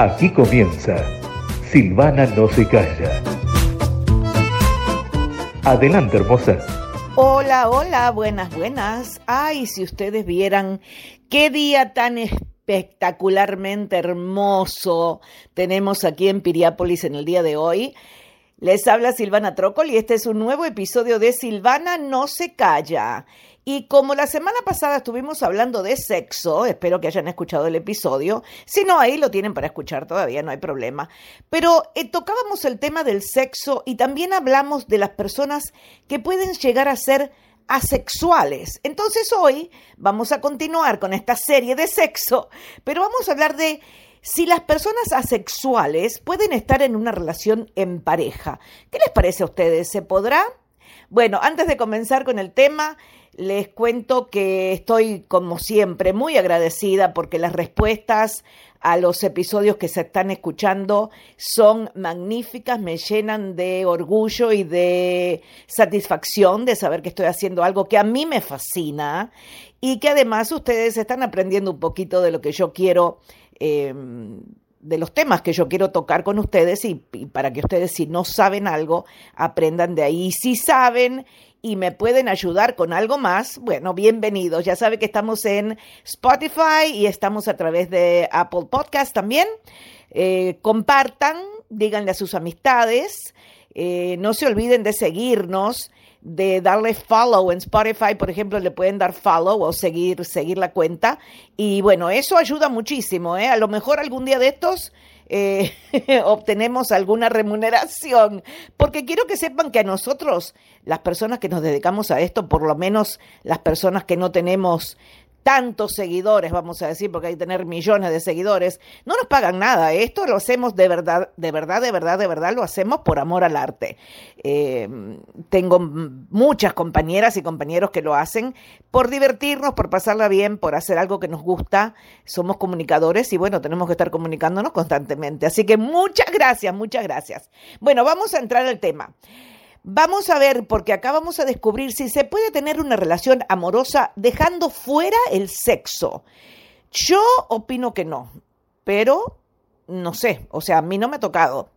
Aquí comienza Silvana no se calla. Adelante, hermosa. Hola, hola, buenas, buenas. Ay, si ustedes vieran qué día tan espectacularmente hermoso tenemos aquí en Piriápolis en el día de hoy. Les habla Silvana Trócoli y este es un nuevo episodio de Silvana no se calla. Y como la semana pasada estuvimos hablando de sexo, espero que hayan escuchado el episodio, si no, ahí lo tienen para escuchar todavía, no hay problema. Pero eh, tocábamos el tema del sexo y también hablamos de las personas que pueden llegar a ser asexuales. Entonces hoy vamos a continuar con esta serie de sexo, pero vamos a hablar de si las personas asexuales pueden estar en una relación en pareja. ¿Qué les parece a ustedes? ¿Se podrá? Bueno, antes de comenzar con el tema, les cuento que estoy, como siempre, muy agradecida porque las respuestas a los episodios que se están escuchando son magníficas, me llenan de orgullo y de satisfacción de saber que estoy haciendo algo que a mí me fascina y que además ustedes están aprendiendo un poquito de lo que yo quiero. Eh, de los temas que yo quiero tocar con ustedes y, y, para que ustedes si no saben algo aprendan de ahí. Si saben y me pueden ayudar con algo más, bueno, bienvenidos. Ya saben que estamos en Spotify y estamos a través de Apple Podcast también. Eh, compartan, díganle a sus amistades. Eh, no se olviden de seguirnos, de darle follow en Spotify, por ejemplo, le pueden dar follow o seguir, seguir la cuenta. Y bueno, eso ayuda muchísimo. ¿eh? A lo mejor algún día de estos eh, obtenemos alguna remuneración, porque quiero que sepan que a nosotros, las personas que nos dedicamos a esto, por lo menos las personas que no tenemos tantos seguidores, vamos a decir, porque hay que tener millones de seguidores, no nos pagan nada. Esto lo hacemos de verdad, de verdad, de verdad, de verdad, lo hacemos por amor al arte. Eh, tengo muchas compañeras y compañeros que lo hacen por divertirnos, por pasarla bien, por hacer algo que nos gusta. Somos comunicadores y bueno, tenemos que estar comunicándonos constantemente. Así que muchas gracias, muchas gracias. Bueno, vamos a entrar al tema. Vamos a ver, porque acá vamos a descubrir si se puede tener una relación amorosa dejando fuera el sexo. Yo opino que no, pero no sé, o sea, a mí no me ha tocado.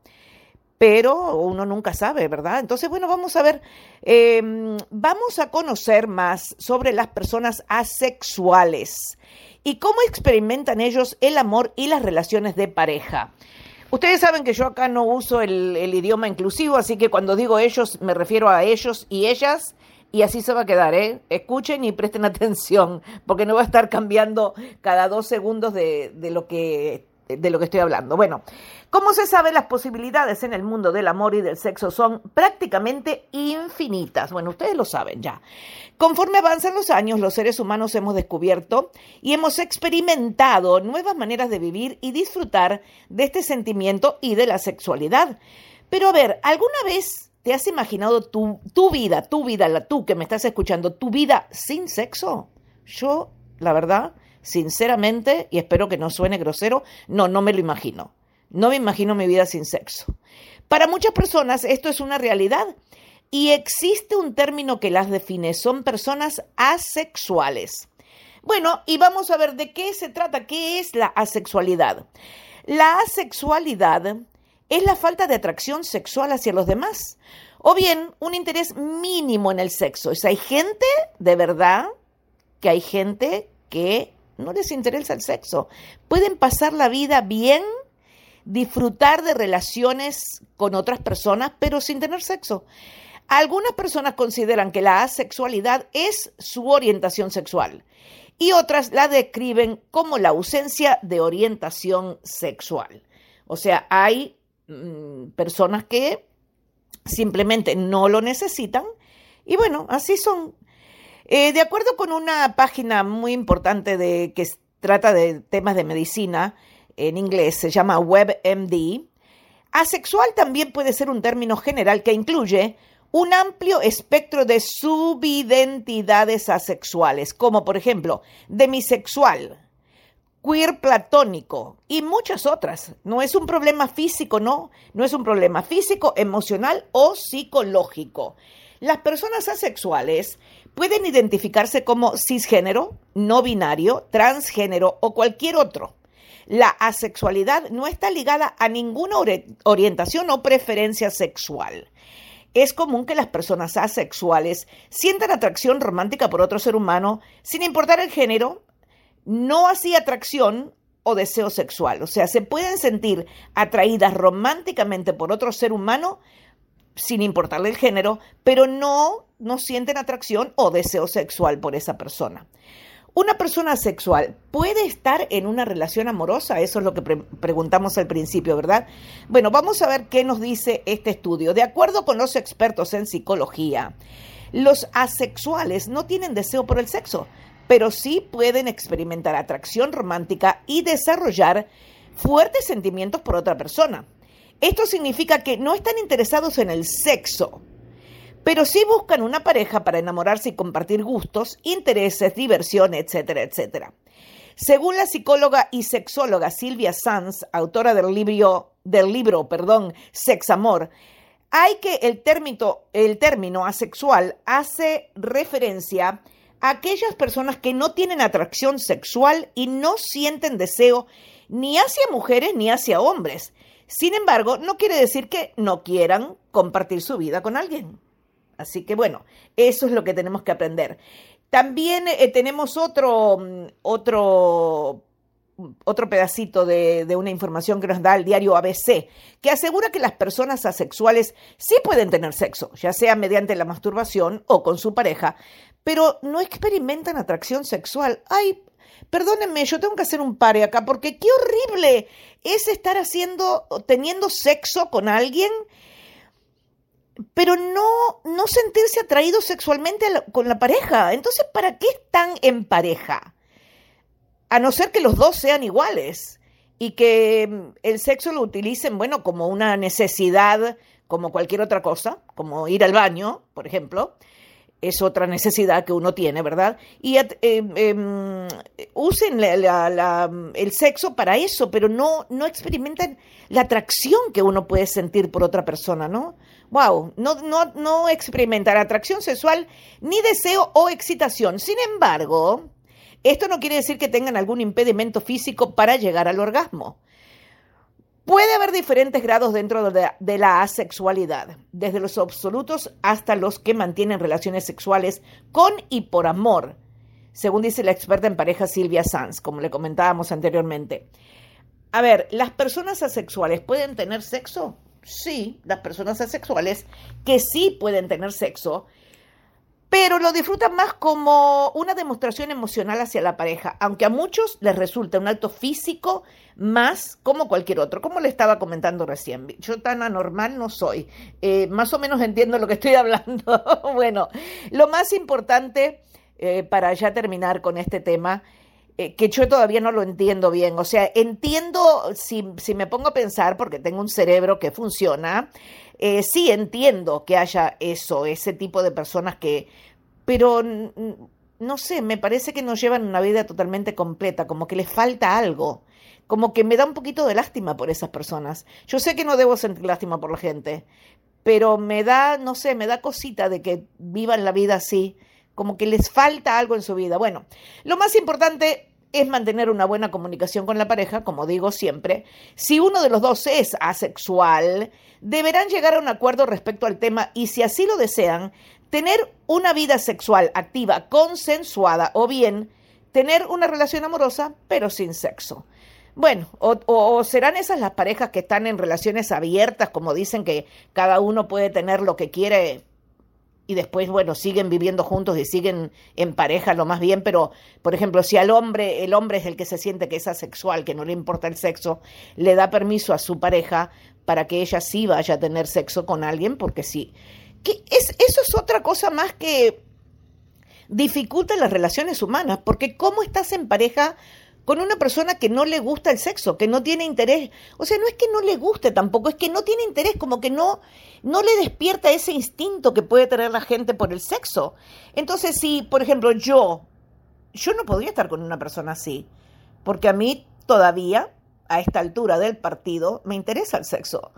Pero uno nunca sabe, ¿verdad? Entonces, bueno, vamos a ver, eh, vamos a conocer más sobre las personas asexuales y cómo experimentan ellos el amor y las relaciones de pareja. Ustedes saben que yo acá no uso el, el, idioma inclusivo, así que cuando digo ellos me refiero a ellos y ellas. Y así se va a quedar, ¿eh? Escuchen y presten atención, porque no va a estar cambiando cada dos segundos de, de lo que de lo que estoy hablando. Bueno, como se sabe, las posibilidades en el mundo del amor y del sexo son prácticamente infinitas. Bueno, ustedes lo saben ya. Conforme avanzan los años, los seres humanos hemos descubierto y hemos experimentado nuevas maneras de vivir y disfrutar de este sentimiento y de la sexualidad. Pero a ver, ¿alguna vez te has imaginado tu, tu vida, tu vida, la tú que me estás escuchando, tu vida sin sexo? Yo, la verdad, sinceramente, y espero que no suene grosero, no, no me lo imagino. No me imagino mi vida sin sexo. Para muchas personas esto es una realidad y existe un término que las define, son personas asexuales. Bueno, y vamos a ver de qué se trata, qué es la asexualidad. La asexualidad es la falta de atracción sexual hacia los demás o bien un interés mínimo en el sexo. O hay gente, de verdad, que hay gente que no les interesa el sexo. Pueden pasar la vida bien, disfrutar de relaciones con otras personas, pero sin tener sexo. Algunas personas consideran que la asexualidad es su orientación sexual y otras la describen como la ausencia de orientación sexual. O sea, hay mm, personas que simplemente no lo necesitan y bueno, así son. Eh, de acuerdo con una página muy importante de, que trata de temas de medicina en inglés, se llama WebMD, asexual también puede ser un término general que incluye un amplio espectro de subidentidades asexuales, como por ejemplo demisexual, queer platónico y muchas otras. No es un problema físico, no, no es un problema físico, emocional o psicológico. Las personas asexuales pueden identificarse como cisgénero, no binario, transgénero o cualquier otro. La asexualidad no está ligada a ninguna orientación o preferencia sexual. Es común que las personas asexuales sientan atracción romántica por otro ser humano sin importar el género, no así atracción o deseo sexual. O sea, se pueden sentir atraídas románticamente por otro ser humano sin importarle el género, pero no, no sienten atracción o deseo sexual por esa persona. Una persona sexual puede estar en una relación amorosa, eso es lo que preguntamos al principio, ¿verdad? Bueno, vamos a ver qué nos dice este estudio. De acuerdo con los expertos en psicología, los asexuales no tienen deseo por el sexo, pero sí pueden experimentar atracción romántica y desarrollar fuertes sentimientos por otra persona. Esto significa que no están interesados en el sexo, pero sí buscan una pareja para enamorarse y compartir gustos, intereses, diversión, etcétera, etcétera. Según la psicóloga y sexóloga Silvia Sanz, autora del libro, del libro perdón, Sex Amor, hay que el término, el término asexual hace referencia a aquellas personas que no tienen atracción sexual y no sienten deseo ni hacia mujeres ni hacia hombres. Sin embargo, no quiere decir que no quieran compartir su vida con alguien. Así que bueno, eso es lo que tenemos que aprender. También eh, tenemos otro, mm, otro, otro pedacito de, de, una información que nos da el diario ABC, que asegura que las personas asexuales sí pueden tener sexo, ya sea mediante la masturbación o con su pareja, pero no experimentan atracción sexual. Ay, perdónenme, yo tengo que hacer un pare acá, porque qué horrible es estar haciendo, teniendo sexo con alguien pero no, no sentirse atraído sexualmente con la pareja. Entonces, ¿para qué están en pareja? A no ser que los dos sean iguales y que mm, el sexo lo utilicen, bueno, como una necesidad, como cualquier otra cosa, como ir al baño, por ejemplo, es otra necesidad que uno tiene, ¿verdad? Y eh, em, usen el sexo para eso, pero no, no experimentan la atracción que uno puede sentir por otra persona, ¿no? Wow, no, no, no experimentar atracción sexual ni deseo o excitación. Sin embargo, esto no quiere decir que tengan algún impedimento físico para llegar al orgasmo. Puede haber diferentes grados dentro de, la asexualidad, desde los absolutos hasta los que mantienen relaciones sexuales con y por amor, según dice la experta en pareja Silvia Sanz, como le comentábamos anteriormente. A ver, ¿las personas asexuales pueden tener sexo? Sí, las personas asexuales que sí pueden tener sexo pero lo disfrutan más como una demostración emocional hacia la pareja, aunque a muchos les resulta un acto físico más como cualquier otro, como le estaba comentando recién. Yo tan anormal no soy, eh, más o menos entiendo lo que estoy hablando. bueno, lo más importante eh, para ya terminar con este tema, eh, que yo todavía no lo entiendo bien, o sea, entiendo si, si me pongo a pensar, porque tengo un cerebro que funciona, eh, sí entiendo que haya eso, ese tipo de personas que, pero no sé, me parece que no llevan una vida totalmente completa, como que les falta algo, como que me da un poquito de lástima por esas personas. Yo sé que no debo sentir lástima por la gente, pero me da, no sé, me da cosita de que vivan la vida así, como que les falta algo en su vida. Bueno, lo más importante es mantener una buena comunicación con la pareja, como digo siempre. Si uno de los dos es asexual, deberán llegar a un acuerdo respecto al tema y si así lo desean, tener una vida sexual activa, consensuada o bien tener una relación amorosa pero sin sexo. Bueno, o, o, serán esas las parejas que están en relaciones abiertas, como dicen que cada uno puede tener lo que quiere y después, bueno, siguen viviendo juntos y siguen en pareja lo más bien, pero, por ejemplo, si al hombre, el hombre es el que se siente que es asexual, que no le importa el sexo, le da permiso a su pareja para que ella sí vaya a tener sexo con alguien, porque sí. Es, eso es otra cosa más que dificulta las relaciones humanas, porque ¿cómo estás en pareja con una persona que no le gusta el sexo, que no tiene interés. O sea, no es que no le guste tampoco, es que no tiene interés, como que no, no le despierta ese instinto que puede tener la gente por el sexo. Entonces, si, por ejemplo, yo, yo no podría estar con una persona así, porque a mí todavía, a esta altura del partido, me interesa el sexo.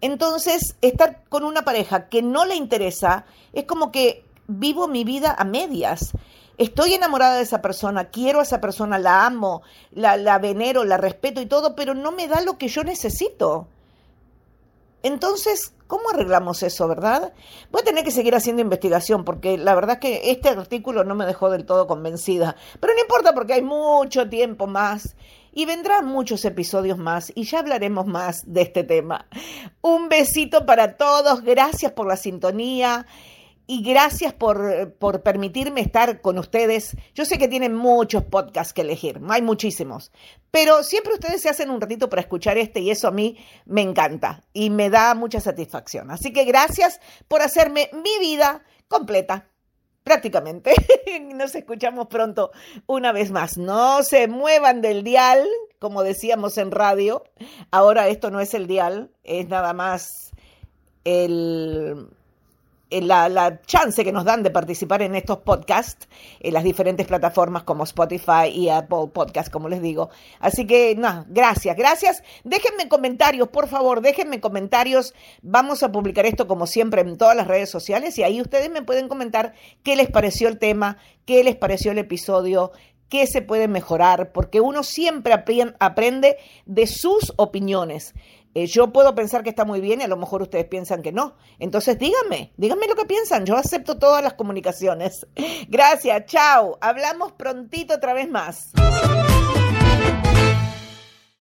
Entonces, estar con una pareja que no le interesa es como que vivo mi vida a medias. Estoy enamorada de esa persona, quiero a esa persona, la amo, la, venero, la respeto y todo, pero no me da lo que yo necesito. Entonces, ¿cómo arreglamos eso, verdad? Voy a tener que seguir haciendo investigación porque la verdad es que este artículo no me dejó del todo convencida. Pero no importa porque hay mucho tiempo más y vendrán muchos episodios más y ya hablaremos más de este tema. Un besito para todos, gracias por la sintonía y gracias por, por, permitirme estar con ustedes. Yo sé que tienen muchos podcasts que elegir, hay muchísimos, pero siempre ustedes se hacen un ratito para escuchar este y eso a mí me encanta y me da mucha satisfacción. Así que gracias por hacerme mi vida completa. Prácticamente. Nos escuchamos pronto una vez más. No se muevan del dial, como decíamos en radio. Ahora esto no es el dial, es nada más el la, la, chance que nos dan de participar en estos podcasts en las diferentes plataformas como Spotify y Apple Podcast, como les digo. Así que, no, gracias, gracias. Déjenme comentarios, por favor, déjenme comentarios. Vamos a publicar esto como siempre en todas las redes sociales y ahí ustedes me pueden comentar qué les pareció el tema, qué les pareció el episodio, qué se puede mejorar, porque uno siempre aprende de sus opiniones. Eh, yo puedo pensar que está muy bien y a lo mejor ustedes piensan que no. Entonces díganme, díganme lo que piensan. Yo acepto todas las comunicaciones. Gracias, chao. Hablamos prontito otra vez más.